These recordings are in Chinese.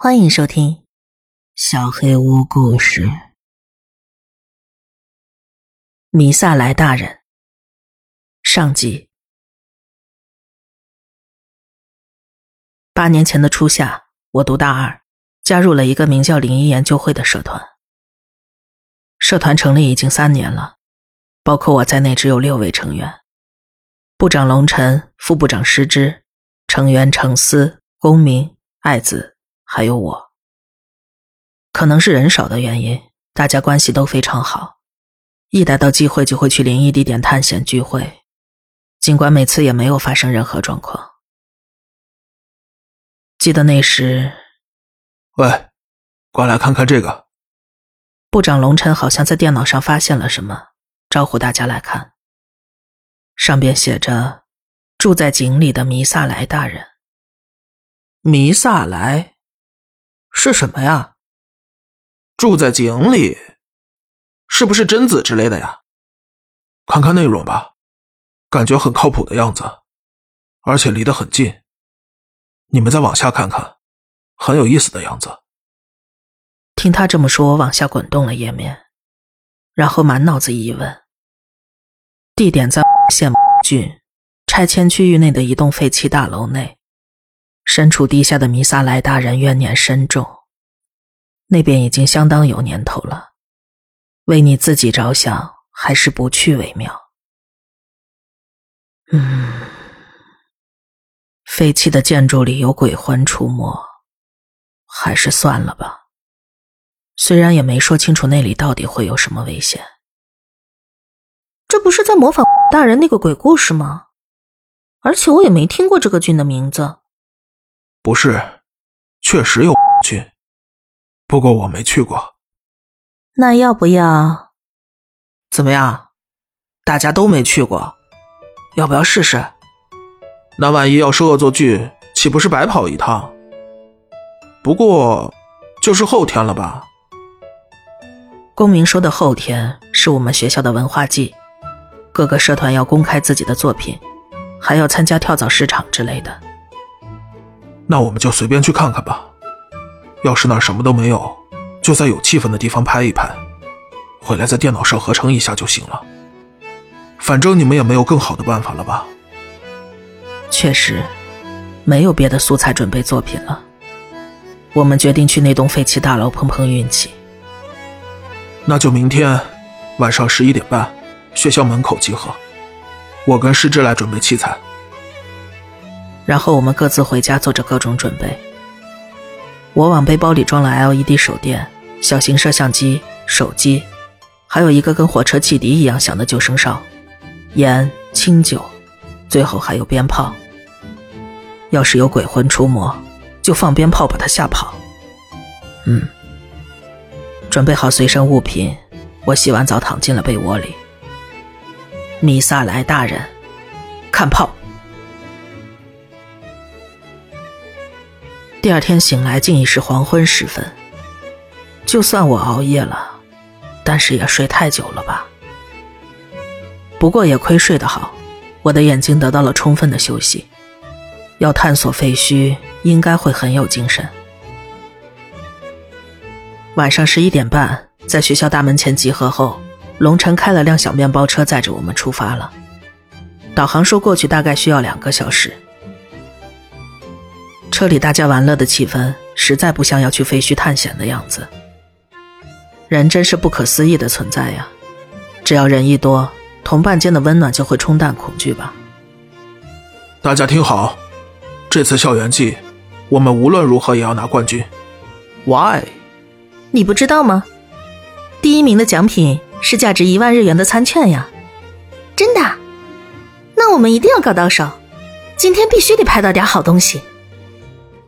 欢迎收听《小黑屋故事》。米萨莱大人上集。八年前的初夏，我读大二，加入了一个名叫“灵异研究会”的社团。社团成立已经三年了，包括我在内，只有六位成员：部长龙晨，副部长施之，成员程思、公明、爱子。还有我，可能是人少的原因，大家关系都非常好，一逮到机会就会去灵异地点探险聚会，尽管每次也没有发生任何状况。记得那时，喂，过来看看这个。部长龙晨好像在电脑上发现了什么，招呼大家来看。上边写着：“住在井里的弥萨莱大人。”弥萨莱。是什么呀？住在井里，是不是贞子之类的呀？看看内容吧，感觉很靠谱的样子，而且离得很近。你们再往下看看，很有意思的样子。听他这么说，我往下滚动了页面，然后满脑子疑问。地点在县 郡拆迁区域内的一栋废弃大楼内。身处地下的弥撒莱大人怨念深重，那边已经相当有年头了。为你自己着想，还是不去为妙。嗯，废弃的建筑里有鬼魂出没，还是算了吧。虽然也没说清楚那里到底会有什么危险。这不是在模仿大人那个鬼故事吗？而且我也没听过这个郡的名字。不是，确实有去，不过我没去过。那要不要？怎么样？大家都没去过，要不要试试？那万一要是恶作剧，岂不是白跑一趟？不过，就是后天了吧？公明说的后天是我们学校的文化季，各个社团要公开自己的作品，还要参加跳蚤市场之类的。那我们就随便去看看吧。要是那儿什么都没有，就在有气氛的地方拍一拍，回来在电脑上合成一下就行了。反正你们也没有更好的办法了吧？确实，没有别的素材准备作品了。我们决定去那栋废弃大楼碰碰运气。那就明天晚上十一点半，学校门口集合。我跟师之来准备器材。然后我们各自回家做着各种准备。我往背包里装了 LED 手电、小型摄像机、手机，还有一个跟火车汽笛一样响的救生哨、盐、清酒，最后还有鞭炮。要是有鬼魂出没，就放鞭炮把他吓跑。嗯，准备好随身物品，我洗完澡躺进了被窝里。米萨莱大人，看炮。第二天醒来，竟已是黄昏时分。就算我熬夜了，但是也睡太久了吧？不过也亏睡得好，我的眼睛得到了充分的休息。要探索废墟，应该会很有精神。晚上十一点半，在学校大门前集合后，龙晨开了辆小面包车，载着我们出发了。导航说过去大概需要两个小时。车里大家玩乐的气氛，实在不像要去废墟探险的样子。人真是不可思议的存在呀！只要人一多，同伴间的温暖就会冲淡恐惧吧。大家听好，这次校园季，我们无论如何也要拿冠军。Why？你不知道吗？第一名的奖品是价值一万日元的餐券呀！真的？那我们一定要搞到手，今天必须得拍到点好东西。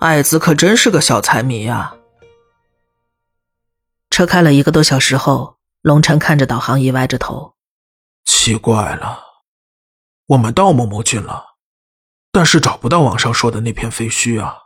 爱子可真是个小财迷呀！车开了一个多小时后，龙晨看着导航仪，歪着头。奇怪了，我们到某某郡了，但是找不到网上说的那片废墟啊！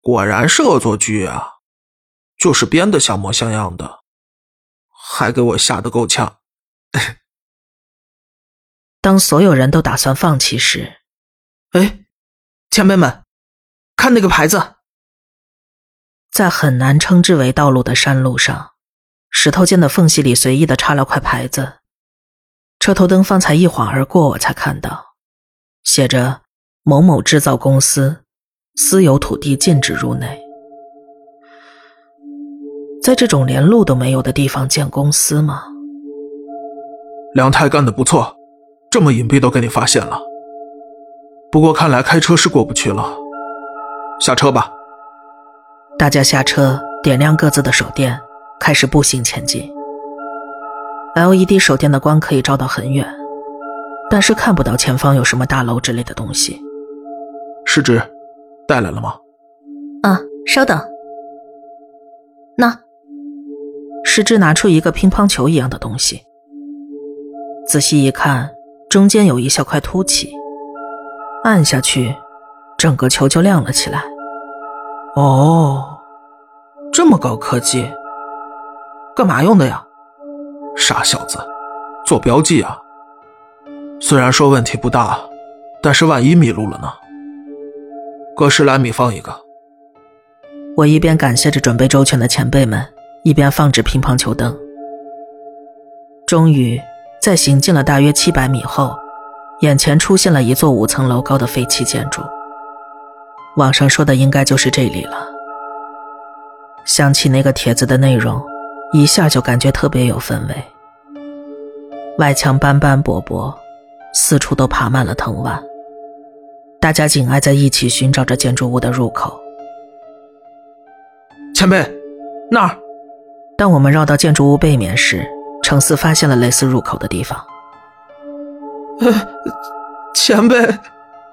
果然是恶作剧啊，就是编的像模像样的，还给我吓得够呛。当所有人都打算放弃时，哎，前辈们！看那个牌子，在很难称之为道路的山路上，石头间的缝隙里随意的插了块牌子。车头灯方才一晃而过，我才看到，写着“某某制造公司，私有土地禁止入内”。在这种连路都没有的地方建公司吗？梁太干的不错，这么隐蔽都给你发现了。不过看来开车是过不去了，下车吧。大家下车，点亮各自的手电，开始步行前进。LED 手电的光可以照到很远，但是看不到前方有什么大楼之类的东西。师侄，带来了吗？啊，稍等。那，师侄拿出一个乒乓球一样的东西，仔细一看，中间有一小块凸起，按下去，整个球就亮了起来。哦，这么高科技，干嘛用的呀？傻小子，做标记啊！虽然说问题不大，但是万一迷路了呢？隔十来米放一个。我一边感谢着准备周全的前辈们，一边放置乒乓球灯。终于，在行进了大约七百米后，眼前出现了一座五层楼高的废弃建筑。网上说的应该就是这里了。想起那个帖子的内容，一下就感觉特别有氛围。外墙斑斑驳驳，四处都爬满了藤蔓。大家紧挨在一起，寻找着建筑物的入口。前辈，那儿。当我们绕到建筑物背面时，程四发现了类似入口的地方。呃，前辈。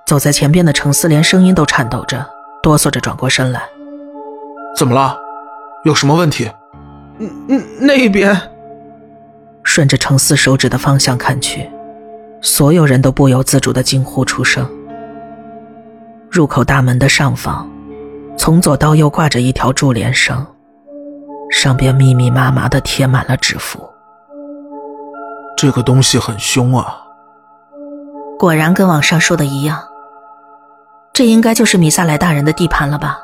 走在前边的程思连声音都颤抖着，哆嗦着转过身来。怎么了？有什么问题？嗯嗯，那边。顺着程思手指的方向看去，所有人都不由自主的惊呼出声。入口大门的上方，从左到右挂着一条柱帘绳，上边密密麻麻的贴满了纸符。这个东西很凶啊！果然跟网上说的一样。这应该就是米萨莱大人的地盘了吧？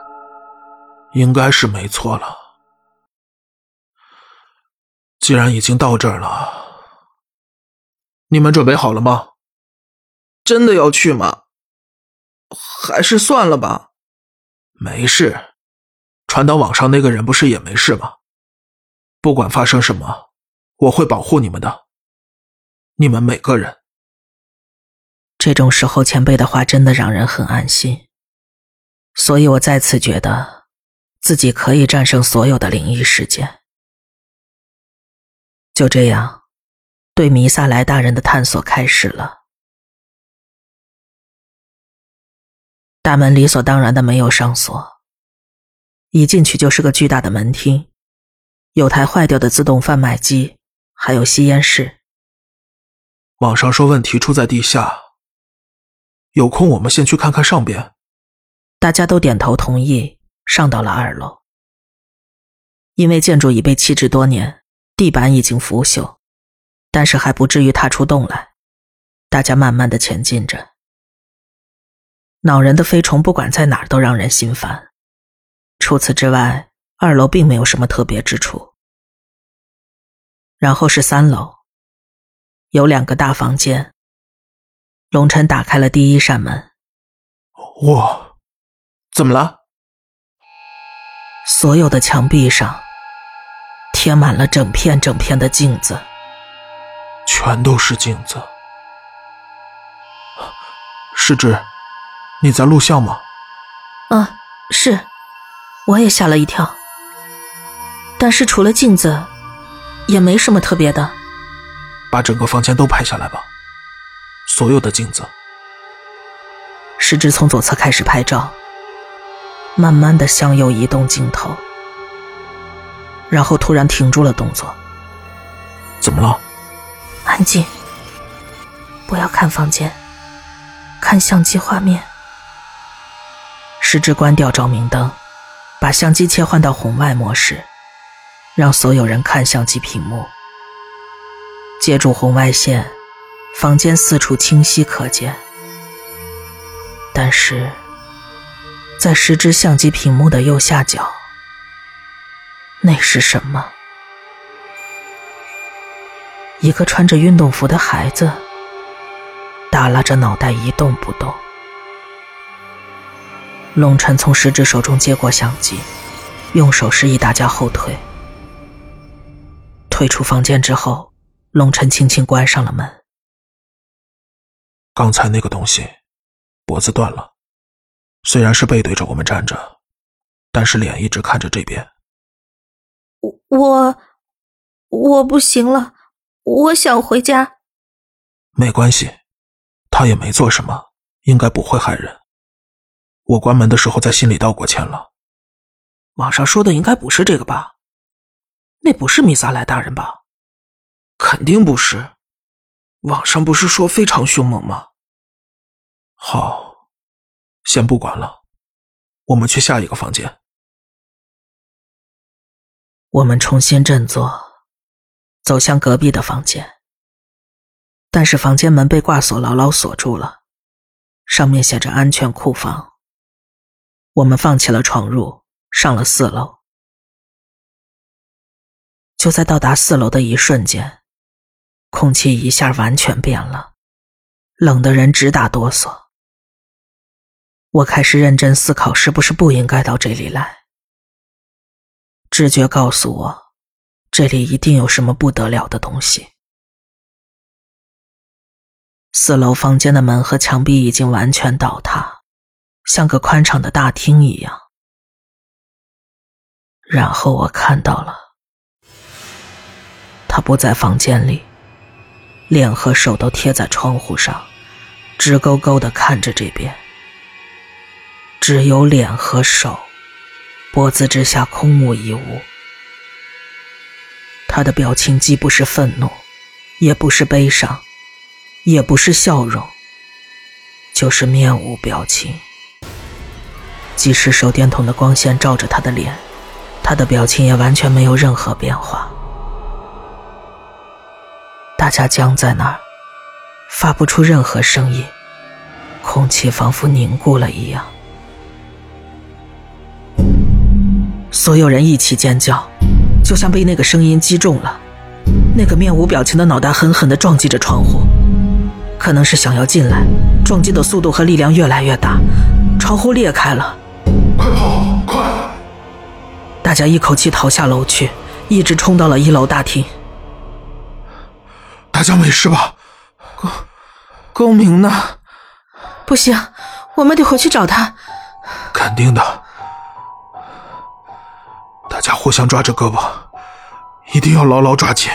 应该是没错了。既然已经到这儿了，你们准备好了吗？真的要去吗？还是算了吧。没事，传到网上那个人不是也没事吗？不管发生什么，我会保护你们的。你们每个人。这种时候，前辈的话真的让人很安心，所以我再次觉得自己可以战胜所有的灵异事件。就这样，对弥撒莱大人的探索开始了。大门理所当然的没有上锁，一进去就是个巨大的门厅，有台坏掉的自动贩卖机，还有吸烟室。网上说问题出在地下。有空我们先去看看上边。大家都点头同意，上到了二楼。因为建筑已被弃置多年，地板已经腐朽，但是还不至于踏出洞来。大家慢慢的前进着。恼人的飞虫不管在哪儿都让人心烦。除此之外，二楼并没有什么特别之处。然后是三楼，有两个大房间。龙晨打开了第一扇门。我，怎么了？所有的墙壁上贴满了整片整片的镜子，全都是镜子。师侄，你在录像吗？啊，是，我也吓了一跳。但是除了镜子，也没什么特别的。把整个房间都拍下来吧。所有的镜子，石之从左侧开始拍照，慢慢的向右移动镜头，然后突然停住了动作。怎么了？安静，不要看房间，看相机画面。石之关掉照明灯，把相机切换到红外模式，让所有人看相机屏幕，借助红外线。房间四处清晰可见，但是，在十只相机屏幕的右下角，那是什么？一个穿着运动服的孩子，耷拉着脑袋一动不动。龙晨从十指手中接过相机，用手示意大家后退。退出房间之后，龙晨轻轻关上了门。刚才那个东西，脖子断了，虽然是背对着我们站着，但是脸一直看着这边。我我我不行了，我想回家。没关系，他也没做什么，应该不会害人。我关门的时候在心里道过歉了。网上说的应该不是这个吧？那不是米萨莱大人吧？肯定不是。网上不是说非常凶猛吗？好，先不管了，我们去下一个房间。我们重新振作，走向隔壁的房间。但是房间门被挂锁牢牢锁住了，上面写着“安全库房”。我们放弃了闯入，上了四楼。就在到达四楼的一瞬间。空气一下完全变了，冷的人直打哆嗦。我开始认真思考，是不是不应该到这里来。直觉告诉我，这里一定有什么不得了的东西。四楼房间的门和墙壁已经完全倒塌，像个宽敞的大厅一样。然后我看到了，他不在房间里。脸和手都贴在窗户上，直勾勾的看着这边。只有脸和手，脖子之下空无一物。他的表情既不是愤怒，也不是悲伤，也不是笑容，就是面无表情。即使手电筒的光线照着他的脸，他的表情也完全没有任何变化。大家僵在那儿，发不出任何声音，空气仿佛凝固了一样。所有人一起尖叫，就像被那个声音击中了。那个面无表情的脑袋狠狠地撞击着窗户，可能是想要进来，撞击的速度和力量越来越大，窗户裂开了。快跑，快！大家一口气逃下楼去，一直冲到了一楼大厅。大家没事吧？公公明呢？不行，我们得回去找他。肯定的。大家互相抓着胳膊，一定要牢牢抓紧。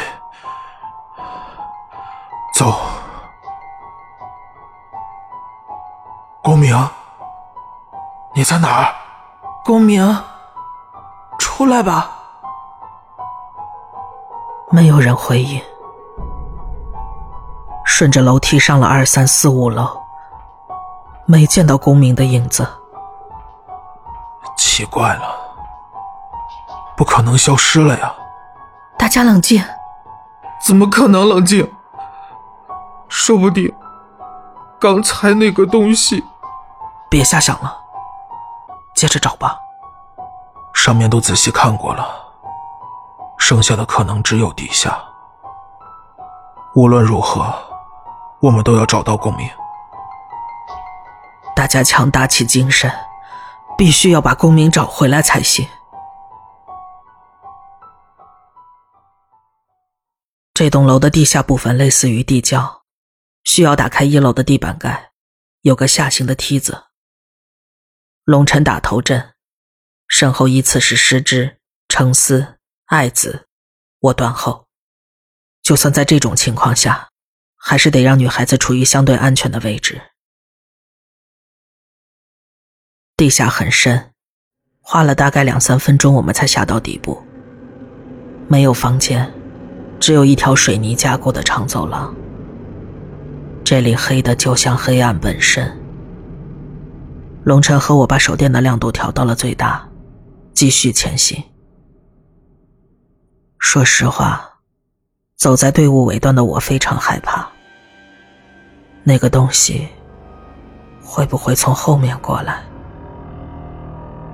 走。公明，你在哪儿？公明，出来吧。没有人回应。顺着楼梯上了二三四五楼，没见到公明的影子。奇怪了，不可能消失了呀！大家冷静。怎么可能冷静？说不定刚才那个东西……别瞎想了，接着找吧。上面都仔细看过了，剩下的可能只有地下。无论如何。我们都要找到共鸣。大家强打起精神，必须要把公明找回来才行。这栋楼的地下部分类似于地窖，需要打开一楼的地板盖，有个下行的梯子。龙晨打头阵，身后依次是师之、程思、爱子，我断后。就算在这种情况下。还是得让女孩子处于相对安全的位置。地下很深，花了大概两三分钟，我们才下到底部。没有房间，只有一条水泥加固的长走廊。这里黑的就像黑暗本身。龙晨和我把手电的亮度调到了最大，继续前行。说实话。走在队伍尾端的我非常害怕，那个东西会不会从后面过来？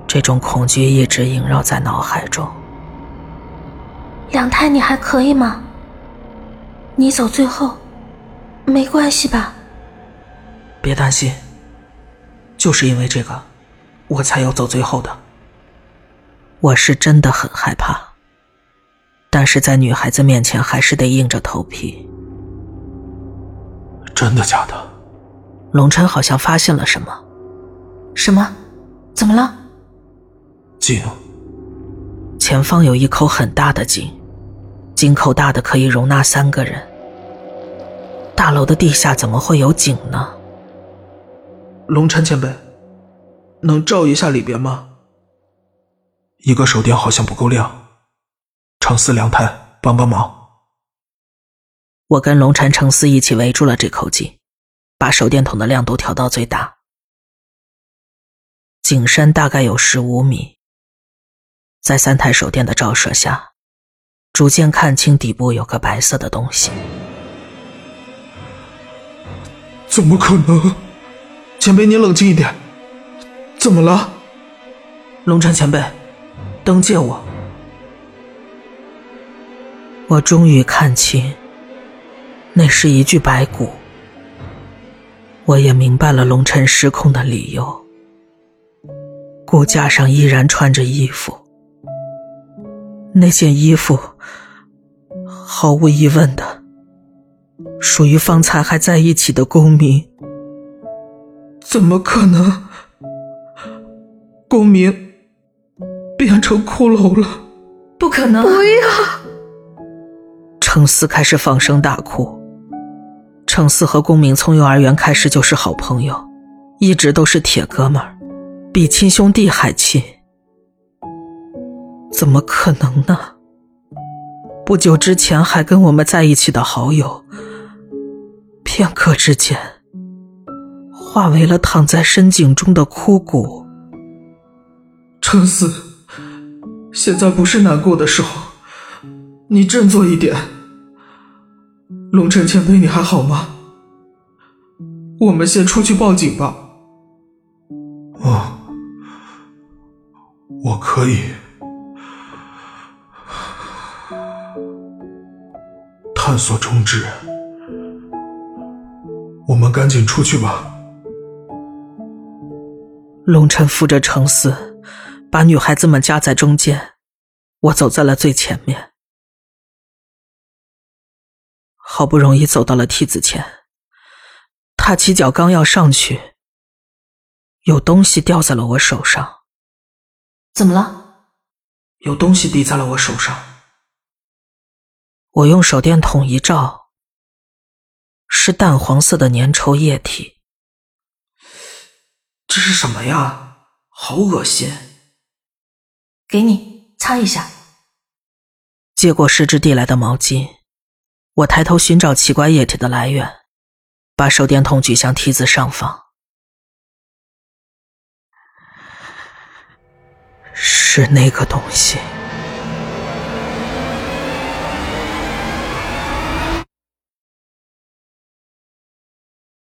这种恐惧一直萦绕在脑海中。两太，你还可以吗？你走最后，没关系吧？别担心，就是因为这个，我才要走最后的。我是真的很害怕，但是在女孩子面前还是得硬着头皮。真的假的？龙琛好像发现了什么。什么？怎么了？井。前方有一口很大的井，井口大的可以容纳三个人。大楼的地下怎么会有井呢？龙琛前辈，能照一下里边吗？一个手电好像不够亮，程思、良太帮帮忙。我跟龙晨、程思一起围住了这口井，把手电筒的亮度调到最大。井深大概有十五米，在三台手电的照射下，逐渐看清底部有个白色的东西。怎么可能？前辈，您冷静一点。怎么了？龙晨前辈，灯借我。我终于看清。那是一具白骨，我也明白了龙尘失控的理由。骨架上依然穿着衣服，那件衣服毫无疑问的属于方才还在一起的公明。怎么可能？公明变成骷髅了？不可能！不要！程思开始放声大哭。程思和公明从幼儿园开始就是好朋友，一直都是铁哥们儿，比亲兄弟还亲。怎么可能呢？不久之前还跟我们在一起的好友，片刻之间化为了躺在深井中的枯骨。程思，现在不是难过的时候，你振作一点。龙晨前辈，你还好吗？我们先出去报警吧。哦，我可以。探索终止，我们赶紧出去吧。龙晨扶着程思，把女孩子们夹在中间，我走在了最前面。好不容易走到了梯子前，踏起脚刚要上去，有东西掉在了我手上。怎么了？有东西滴在了我手上。我用手电筒一照，是淡黄色的粘稠液体。这是什么呀？好恶心！给你擦一下。接过失之递来的毛巾。我抬头寻找奇怪液体的来源，把手电筒举向梯子上方，是那个东西。